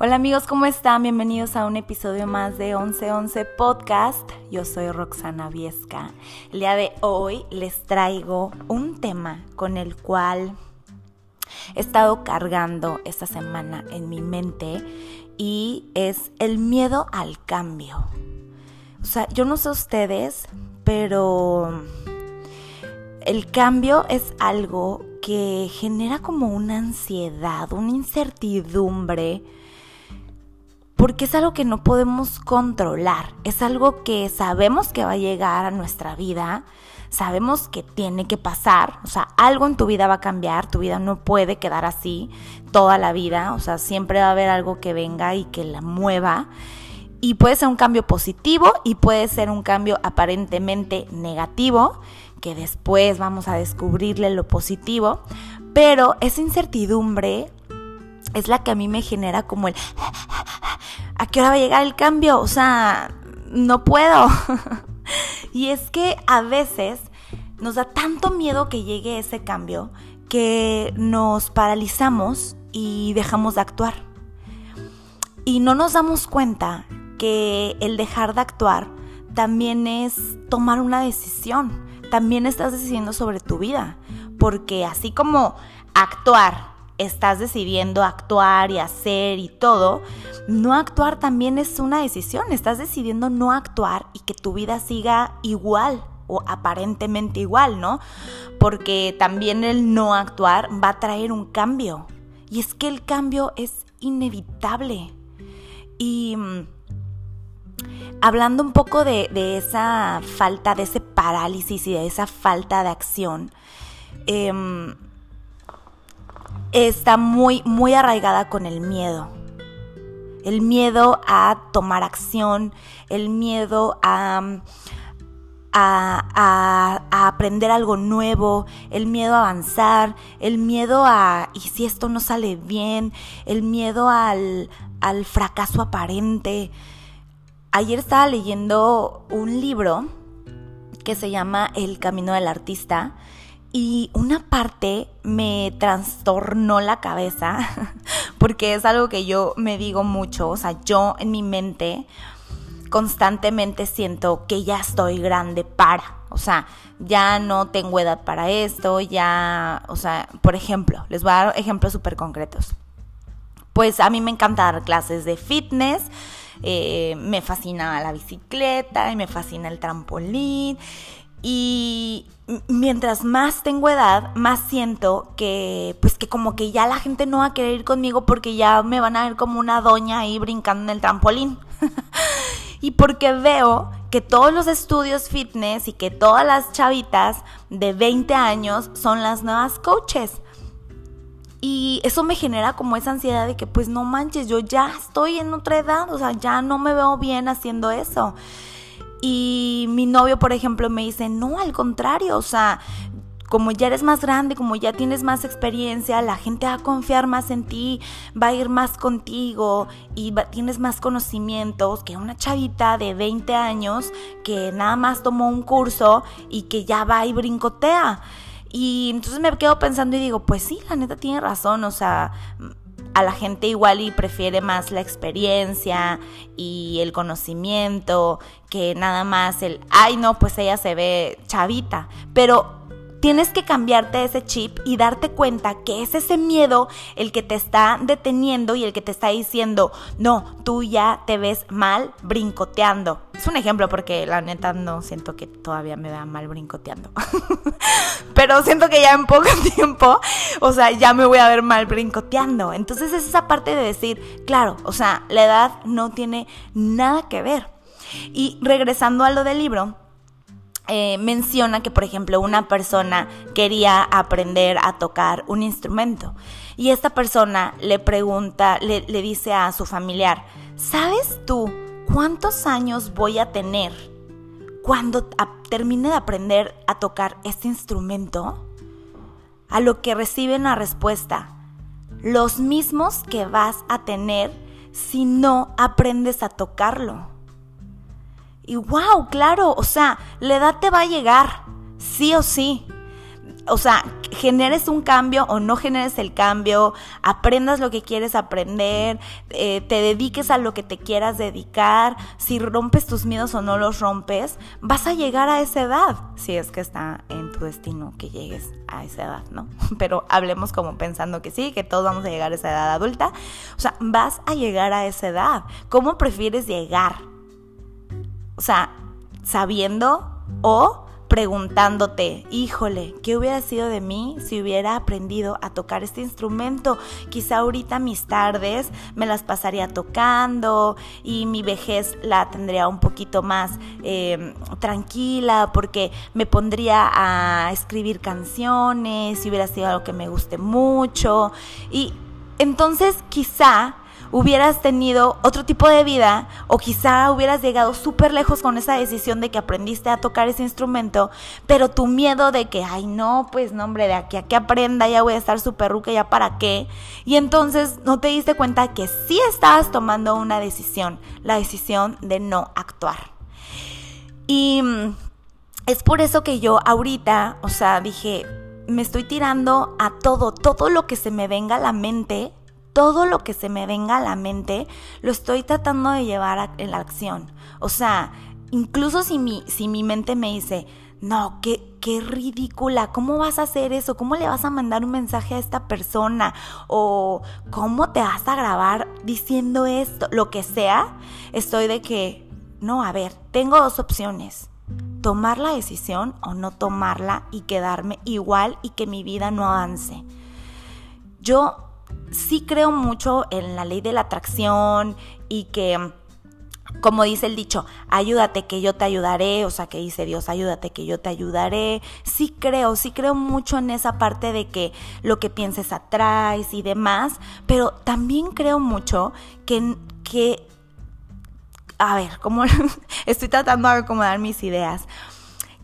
Hola amigos, ¿cómo están? Bienvenidos a un episodio más de 1111 Podcast. Yo soy Roxana Viesca. El día de hoy les traigo un tema con el cual he estado cargando esta semana en mi mente y es el miedo al cambio. O sea, yo no sé ustedes, pero el cambio es algo que genera como una ansiedad, una incertidumbre porque es algo que no podemos controlar, es algo que sabemos que va a llegar a nuestra vida, sabemos que tiene que pasar, o sea, algo en tu vida va a cambiar, tu vida no puede quedar así toda la vida, o sea, siempre va a haber algo que venga y que la mueva. Y puede ser un cambio positivo y puede ser un cambio aparentemente negativo, que después vamos a descubrirle lo positivo, pero esa incertidumbre es la que a mí me genera como el ¿a qué hora va a llegar el cambio? O sea, no puedo. y es que a veces nos da tanto miedo que llegue ese cambio que nos paralizamos y dejamos de actuar. Y no nos damos cuenta que el dejar de actuar también es tomar una decisión. También estás decidiendo sobre tu vida. Porque así como actuar estás decidiendo actuar y hacer y todo, no actuar también es una decisión. Estás decidiendo no actuar y que tu vida siga igual o aparentemente igual, ¿no? Porque también el no actuar va a traer un cambio. Y es que el cambio es inevitable. Y mm, hablando un poco de, esa falta, de ese parálisis y de esa falta de acción, eh, está muy, muy arraigada con el miedo. El miedo a tomar acción, el miedo a, a, aprender algo nuevo, el miedo a avanzar, el miedo a, ¿y si esto no sale bien? El miedo al, al fracaso aparente. Ayer estaba leyendo un libro que se llama El Camino del Artista y una parte me trastornó la cabeza, porque es algo que yo me digo mucho, o sea, yo en mi mente constantemente siento que ya estoy grande para, o sea, ya no tengo edad para esto, ya, o sea, por ejemplo, les voy a dar ejemplos súper concretos. Pues a mí me encanta dar clases de fitness, eh, me fascina la bicicleta y me fascina el trampolín y mientras más tengo edad, más siento que, pues que como que ya la gente no va a querer ir conmigo porque ya me van a ver como una doña ahí brincando en el trampolín. y porque veo que todos los estudios fitness y que todas las chavitas de 20 años son las nuevas coaches. Y eso me genera como esa ansiedad de que pues no manches, yo ya estoy en otra edad, o sea, ya no me veo bien haciendo eso. Y mi novio, por ejemplo, me dice, no, al contrario, o sea, como ya eres más grande, como ya tienes más experiencia, la gente va a confiar más en ti, va a ir más contigo y tienes más conocimientos que una chavita de 20 años que nada más tomó un curso y que ya va y brincotea. Y entonces me quedo pensando y digo, pues sí, la neta tiene razón, o sea, a la gente igual y prefiere más la experiencia y el conocimiento que nada más el, ay no, pues ella se ve chavita. Pero tienes que cambiarte ese chip y darte cuenta que es ese miedo el que te está deteniendo y el que te está diciendo, no, tú ya te ves mal brincoteando. Es un ejemplo porque la neta no siento que todavía me vea mal brincoteando. Pero siento que ya en poco tiempo, o sea, ya me voy a ver mal brincoteando. Entonces es esa parte de decir, claro, o sea, la edad no tiene nada que ver. Y regresando a lo del libro, eh, menciona que, por ejemplo, una persona quería aprender a tocar un instrumento y esta persona le pregunta, le, le dice a su familiar, ¿sabes tú cuántos años voy a tener cuando termine de aprender a tocar este instrumento? A lo que reciben la respuesta, los mismos que vas a tener si no aprendes a tocarlo. Y wow, claro, o sea, la edad te va a llegar, sí o sí. O sea, generes un cambio o no generes el cambio, aprendas lo que quieres aprender, eh, te dediques a lo que te quieras dedicar, si rompes tus miedos o no los rompes, vas a llegar a esa edad, si es que está en tu destino que llegues a esa edad, ¿no? Pero hablemos como pensando que sí, que todos vamos a llegar a esa edad adulta. O sea, vas a llegar a esa edad. ¿Cómo prefieres llegar? O sea, sabiendo o preguntándote, híjole, ¿qué hubiera sido de mí si hubiera aprendido a tocar este instrumento? Quizá ahorita mis tardes me las pasaría tocando y mi vejez la tendría un poquito más em, tranquila porque me pondría a escribir canciones si hubiera sido algo que me guste mucho. Y entonces quizá hubieras tenido otro tipo de vida o quizá hubieras llegado súper lejos con esa decisión de que aprendiste a tocar ese instrumento, pero tu miedo de que, ay no, pues no hombre, de aquí a que aprenda ya voy a estar súper ruca, ya para qué. Y entonces no te diste cuenta que sí estabas tomando una decisión, la decisión de no actuar. Y mm, es por eso que yo ahorita, o sea, dije, me estoy tirando a todo, todo lo que se me venga a la mente todo lo que se me venga a la mente lo estoy tratando de llevar en la acción. O sea, incluso si mi, si mi mente me dice, no, qué, qué ridícula, ¿cómo vas a hacer eso? ¿Cómo le vas a mandar un mensaje a esta persona? ¿O cómo te vas a grabar diciendo esto? Lo que sea, estoy de que, no, a ver, tengo dos opciones. Tomar la decisión o no tomarla y quedarme igual y que mi vida no avance. Yo sí creo mucho en la ley de la atracción y que como dice el dicho, ayúdate que yo te ayudaré, o sea, que dice Dios, ayúdate que yo te ayudaré. Sí creo, sí creo mucho en esa parte de que lo que pienses atraes y demás, pero también creo mucho que, que a ver, como estoy tratando de acomodar mis ideas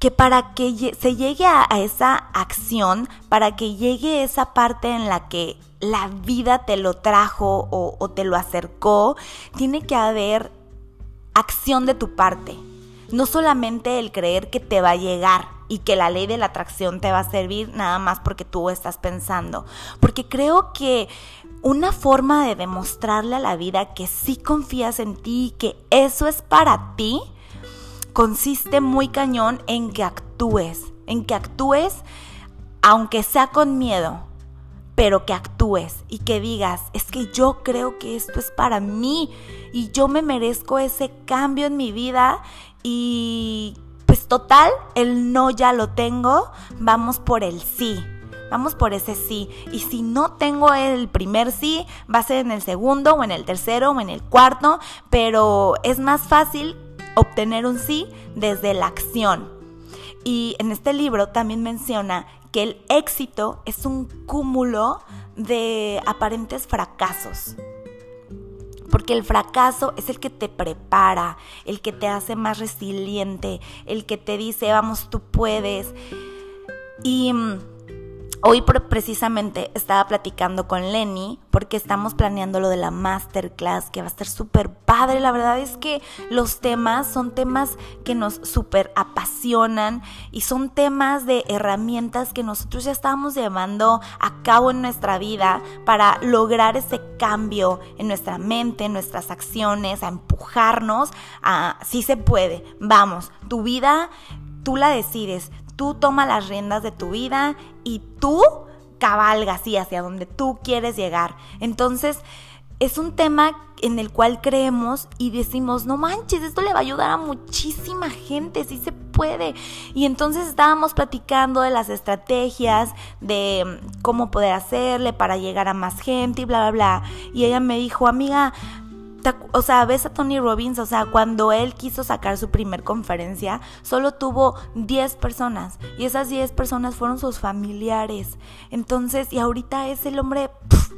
que para que se llegue a, esa acción, para que llegue esa parte en la que la vida te lo trajo o, te lo acercó, tiene que haber acción de tu parte. No solamente el creer que te va a llegar y que la ley de la atracción te va a servir nada más porque tú estás pensando. Porque creo que una forma de demostrarle a la vida que sí confías en ti, que eso es para ti, consiste muy cañón en que actúes, en que actúes aunque sea con miedo, pero que actúes y que digas, es que yo creo que esto es para mí y yo me merezco ese cambio en mi vida y pues total, el no ya lo tengo, vamos por el sí. Vamos por ese sí. Y si no tengo el primer sí, va a ser en el segundo o en el tercero o en el cuarto, pero es más fácil obtener un sí desde la acción. Y en este libro también menciona que el éxito es un cúmulo de aparentes fracasos. Porque el fracaso es el que te prepara, el que te hace más resiliente, el que te dice, vamos, tú puedes. Y mm, Hoy precisamente estaba platicando con Lenny porque estamos planeando lo de la masterclass que va a estar súper padre. La verdad es que los temas son temas que nos súper apasionan y son temas de herramientas que nosotros ya estábamos llevando a cabo en nuestra vida para lograr ese cambio en nuestra mente, en nuestras acciones, a empujarnos a si se puede. Vamos, tu vida tú la decides, tú toma las riendas de tu vida y tú cabalga así hacia donde tú quieres llegar. Entonces, es un tema en el cual creemos y decimos, no manches, esto le va a ayudar a muchísima gente, sí se puede. Y entonces estábamos platicando de las estrategias, de cómo poder hacerle para llegar a más gente y bla, bla, bla. Y ella me dijo, amiga, o sea, ves a Tony Robbins, o sea, cuando él quiso sacar su primer conferencia, solo tuvo 10 personas y esas 10 personas fueron sus familiares. Entonces, y ahorita es el hombre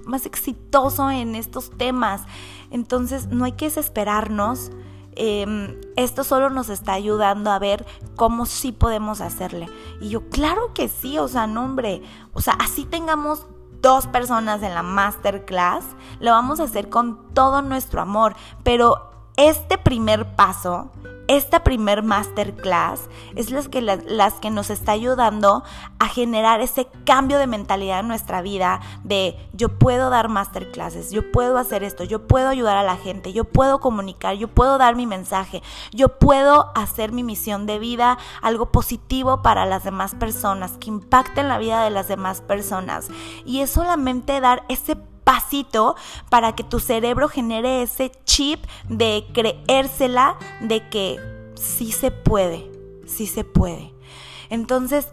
más exitoso en estos temas. Entonces, no hay que desesperarnos. Em, esto solo nos está ayudando a ver cómo sí podemos hacerle. Y yo, claro que sí, o sea, no, hombre, o sea, así tengamos dos personas en la masterclass, lo vamos a hacer con todo nuestro amor, pero este primer paso esta primer masterclass es las que, las, que nos está ayudando a generar ese cambio de mentalidad en nuestra vida de yo puedo dar masterclasses, yo puedo hacer esto, yo puedo ayudar a la gente, yo puedo comunicar, yo puedo dar mi mensaje, yo puedo hacer mi misión de vida algo positivo para las demás personas, que impacten la vida de las demás personas. Y es solamente dar ese pasito para que tu cerebro genere ese chip de creérsela de que sí se puede, sí se puede. Entonces,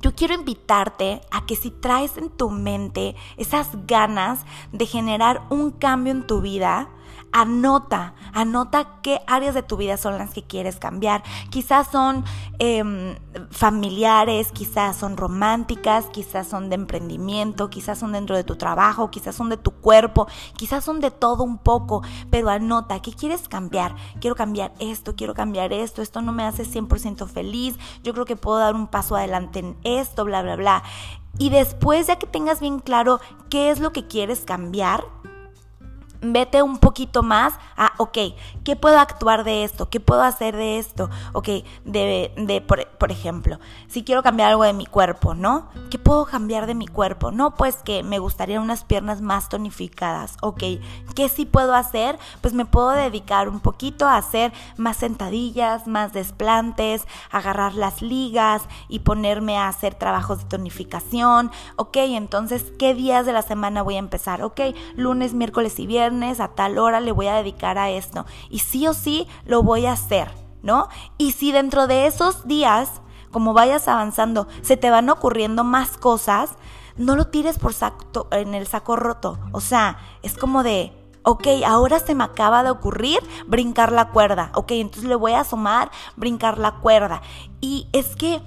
yo quiero invitarte a que si traes en tu mente esas ganas de generar un cambio en tu vida, anota, anota qué áreas de tu vida son las que quieres cambiar. Quizás son em, familiares, quizás son románticas, quizás son de emprendimiento, quizás son dentro de tu trabajo, quizás son de tu cuerpo, quizás son de todo un poco, pero anota, ¿qué quieres cambiar? Quiero cambiar esto, quiero cambiar esto, esto no me hace 100% feliz, yo creo que puedo dar un paso adelante en esto, bla, bla, bla. Y después, ya que tengas bien claro qué es lo que quieres cambiar, vete un poquito más a, ok, ¿qué puedo actuar de esto? ¿Qué puedo hacer de esto? Ok, de, de por, por, ejemplo, si quiero cambiar algo de mi cuerpo, ¿no? ¿Qué puedo cambiar de mi cuerpo? No, pues que me gustaría unas piernas más tonificadas, ok. ¿Qué sí puedo hacer? Pues me puedo dedicar un poquito a hacer más sentadillas, más desplantes, agarrar las ligas y ponerme a hacer trabajos de tonificación, ok. Entonces, ¿qué días de la semana voy a empezar? Ok, lunes, miércoles y viernes a tal hora le voy a dedicar a esto. Y sí o sí lo voy a hacer, ¿no? Y si dentro de esos días, como vayas avanzando, se te van ocurriendo más cosas, no lo tires por saco, en el saco roto. O sea, es como de, ok, ahora se me acaba de ocurrir brincar la cuerda. Ok, entonces le voy a sumar brincar la cuerda. Y es que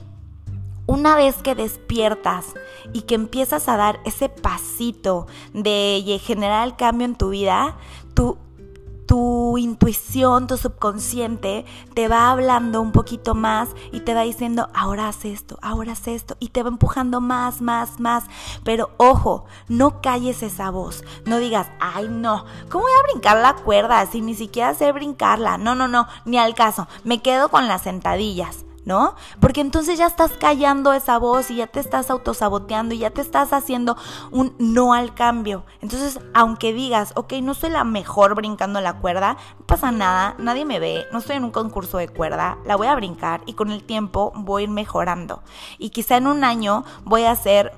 una vez que despiertas y que empiezas a dar ese pasito de generar el cambio en tu vida, tu, tu intuición, tu subconsciente te va hablando un poquito más y te va diciendo, ahora haz esto, ahora haz esto, y te va empujando más, más, más. Pero ojo, no calles esa voz, no digas, ay no, ¿cómo voy a brincar la cuerda si ni siquiera sé brincarla? No, no, no, ni al caso, me quedo con las sentadillas. ¿No? Porque entonces ya estás callando esa voz y ya te estás autosaboteando y ya te estás haciendo un no al cambio. Entonces, aunque digas, ok, no soy la mejor brincando la cuerda, no pasa nada, nadie me ve, no estoy en un concurso de cuerda, la voy a brincar y con el tiempo voy a ir mejorando. Y quizá en un año voy a ser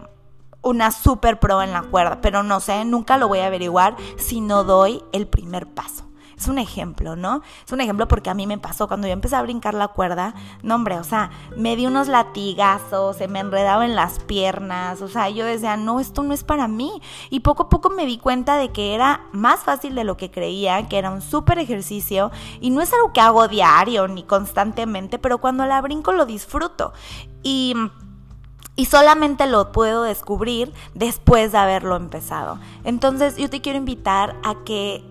una super pro en la cuerda, pero no sé, nunca lo voy a averiguar si no doy el primer paso. Es un ejemplo, ¿no? Es un ejemplo porque a mí me pasó cuando yo empecé a brincar la cuerda, no hombre, o sea, me di unos latigazos, se me enredaba en las piernas, o sea, yo decía, no, esto no es para mí. Y poco a poco me di cuenta de que era más fácil de lo que creía, que era un súper ejercicio y no es algo que hago diario ni constantemente, pero cuando la brinco lo disfruto. Y... Y solamente lo puedo descubrir después de haberlo empezado. Entonces yo te quiero invitar a que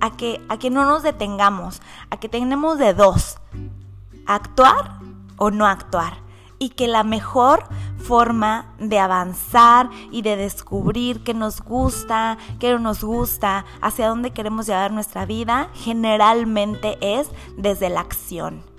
a que, a que no nos detengamos, a que tenemos de dos, actuar o no actuar. Y que la mejor forma de avanzar y de descubrir qué nos gusta, qué no nos gusta, hacia dónde queremos llevar nuestra vida, generalmente es desde la acción.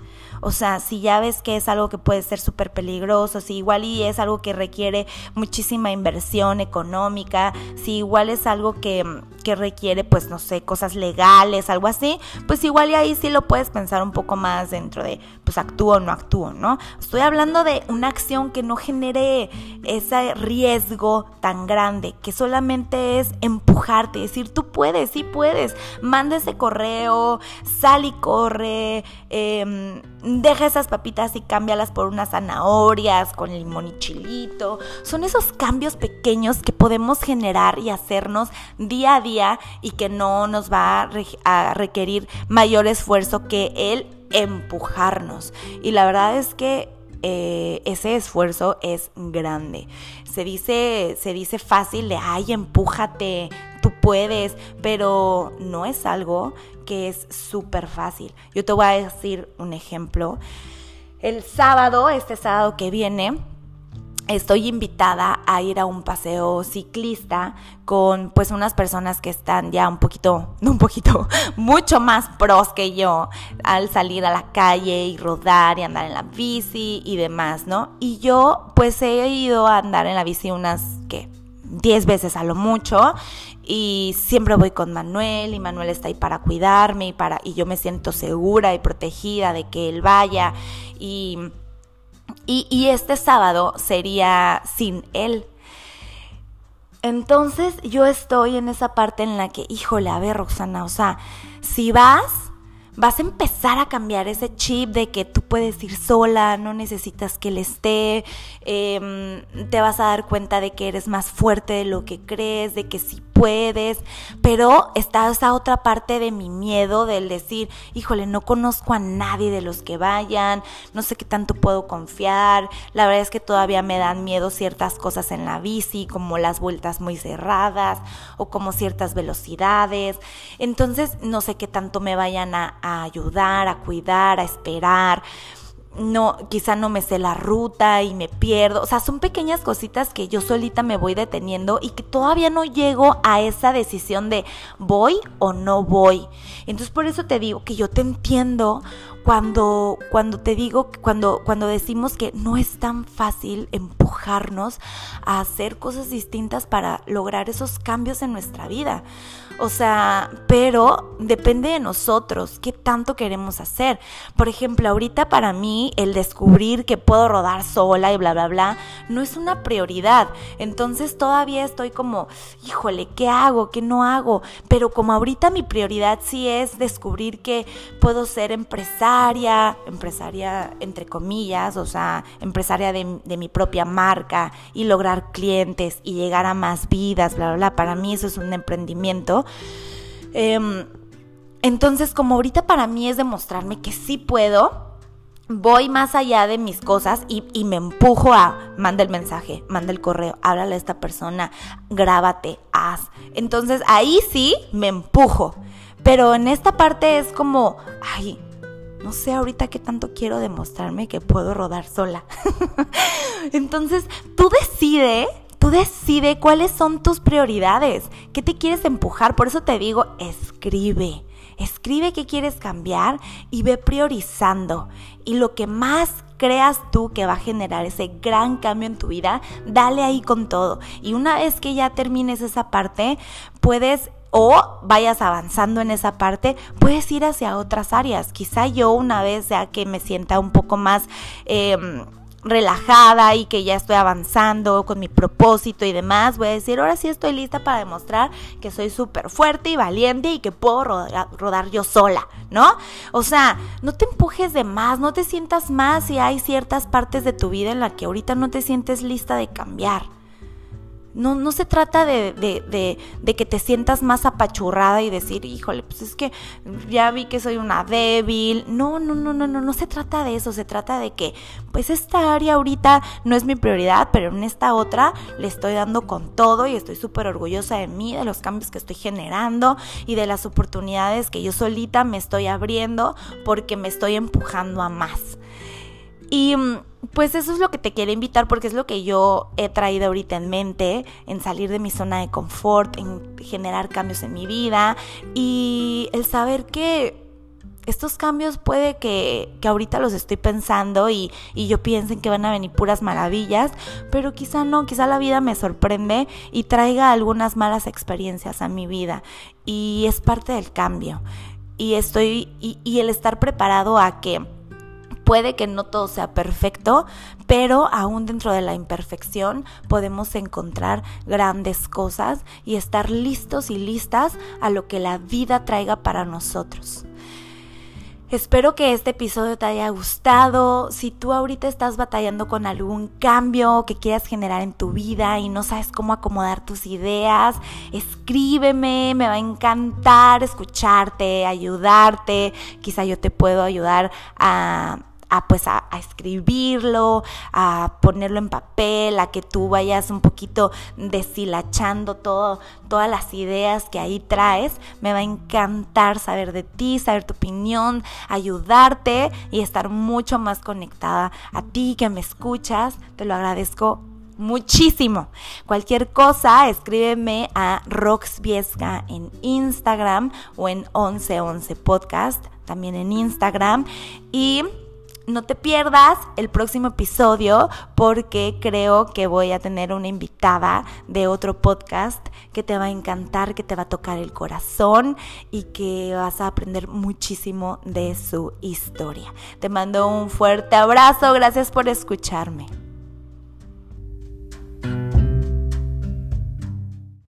O sea, si ya ves que es algo que puede ser súper peligroso, si igual y es algo que requiere muchísima inversión económica, si igual es algo que, que requiere, pues no sé, cosas legales, algo así, pues igual y ahí sí lo puedes pensar un poco más dentro de, pues actúo o no actúo, ¿no? Estoy hablando de una acción que no genere ese riesgo tan grande, que solamente es empujarte, decir, tú puedes, sí puedes, manda ese correo, sal y corre, eh, deja esas papitas y cámbialas por unas zanahorias con limón y chilito. Son esos cambios pequeños que podemos generar y hacernos día a día y que no nos va a, requerir mayor esfuerzo que el empujarnos. Y la verdad es que eh, ese esfuerzo es grande. Se dice, se dice fácil de, ay, empújate, tú puedes, pero no es algo que es súper fácil. Yo te voy a decir un ejemplo. El sábado, este sábado que viene, estoy invitada a ir a un paseo ciclista con pues unas personas que están ya un poquito, no un poquito, mucho más pros que yo al salir a la calle y rodar y andar en la bici y demás, ¿no? Y yo pues he ido a andar en la bici unas, ¿qué? 10 veces a lo mucho y siempre voy con Manuel y Manuel está ahí para cuidarme y para y yo me siento segura y protegida de que él vaya y y, este sábado sería sin él. Entonces yo estoy en esa parte en la que, híjole, a ver, Roxana, o sea, si vas, vas a empezar a cambiar ese chip de que tú puedes ir sola, no necesitas que él esté, em, te vas a dar cuenta de que eres más fuerte de lo que crees, de que sí puedes, pero está esa otra parte de mi miedo del decir, híjole, no conozco a nadie de los que vayan, no sé qué tanto puedo confiar, la verdad es que todavía me dan miedo ciertas cosas en la bici, como las vueltas muy cerradas o como ciertas velocidades, entonces no sé qué tanto me vayan a, a ayudar, a cuidar, a esperar no, quizá no me sé la ruta y me pierdo. O sea, son pequeñas cositas que yo solita me voy deteniendo y que todavía no llego a esa decisión de voy o no voy. Entonces por eso te digo que yo te entiendo cuando, cuando te digo, cuando, cuando decimos que no es tan fácil empujarnos a hacer cosas distintas para lograr esos cambios en nuestra vida. O sea, pero depende de nosotros, qué tanto queremos hacer. Por ejemplo, ahorita para mí el descubrir que puedo rodar sola y bla, bla, bla, no es una prioridad. Entonces todavía estoy como, híjole, ¿qué hago? ¿Qué no hago? Pero como ahorita mi prioridad sí es descubrir que puedo ser empresaria, empresaria entre comillas, o sea, empresaria de, de mi propia marca y lograr clientes y llegar a más vidas, bla, bla, bla. Para mí eso es un emprendimiento Em, entonces, como ahorita para mí es demostrarme que sí puedo, voy más allá de mis cosas y, me empujo a manda el mensaje, manda el correo, háblale a esta persona, grábate, haz. Entonces ahí sí me empujo. Pero en esta parte es como, ay, no sé ahorita qué tanto quiero demostrarme que puedo rodar sola. Entonces tú decide Tú decide cuáles son tus prioridades, qué te quieres empujar. Por eso te digo, escribe. Escribe qué quieres cambiar y ve priorizando. Y lo que más creas tú que va a generar ese gran cambio en tu vida, dale ahí con todo. Y una vez que ya termines esa parte, puedes o vayas avanzando en esa parte, puedes ir hacia otras áreas. Quizá yo una vez ya que me sienta un poco más... Eh, relajada y que ya estoy avanzando con mi propósito y demás, voy a decir, ahora sí estoy lista para demostrar que soy súper fuerte y valiente y que puedo rodar, yo sola, ¿no? O sea, no te empujes de más, no te sientas más si hay ciertas partes de tu vida en las que ahorita no te sientes lista de cambiar. No, no se trata de, de, de, que te sientas más apachurrada y decir, híjole, pues es que ya vi que soy una débil. No, no, no, no, no, no se trata de eso. Se trata de que, pues esta área ahorita no es mi prioridad, pero en esta otra le estoy dando con todo y estoy súper orgullosa de mí, de los cambios que estoy generando y de las oportunidades que yo solita me estoy abriendo porque me estoy empujando a más. Y mm, pues eso es lo que te quiero invitar porque es lo que yo he traído ahorita en mente, en salir de mi zona de confort, en generar cambios en mi vida y el saber que estos cambios puede que, que ahorita los estoy pensando y, y, yo piensen que van a venir puras maravillas, pero quizá no, quizá la vida me sorprende y traiga algunas malas experiencias a mi vida y es parte del cambio. Y estoy y, y el estar preparado a que Puede que no todo sea perfecto, pero aún dentro de la imperfección podemos encontrar grandes cosas y estar listos y listas a lo que la vida traiga para nosotros. Espero que este episodio te haya gustado. Si tú ahorita estás batallando con algún cambio que quieras generar en tu vida y no sabes cómo acomodar tus ideas, escríbeme, me va a encantar escucharte, ayudarte. Quizá yo te puedo ayudar a a pues a, escribirlo, a ponerlo en papel, a que tú vayas un poquito deshilachando todo, todas las ideas que ahí traes. Me va a encantar saber de ti, saber tu opinión, ayudarte y estar mucho más conectada a ti que me escuchas. Te lo agradezco muchísimo. Cualquier cosa, escríbeme a Roxviesca en Instagram o en 1111 Podcast, también en Instagram. Y no te pierdas el próximo episodio porque creo que voy a tener una invitada de otro podcast que te va a encantar, que te va a tocar el corazón y que vas a aprender muchísimo de su historia. Te mando un fuerte abrazo, gracias por escucharme.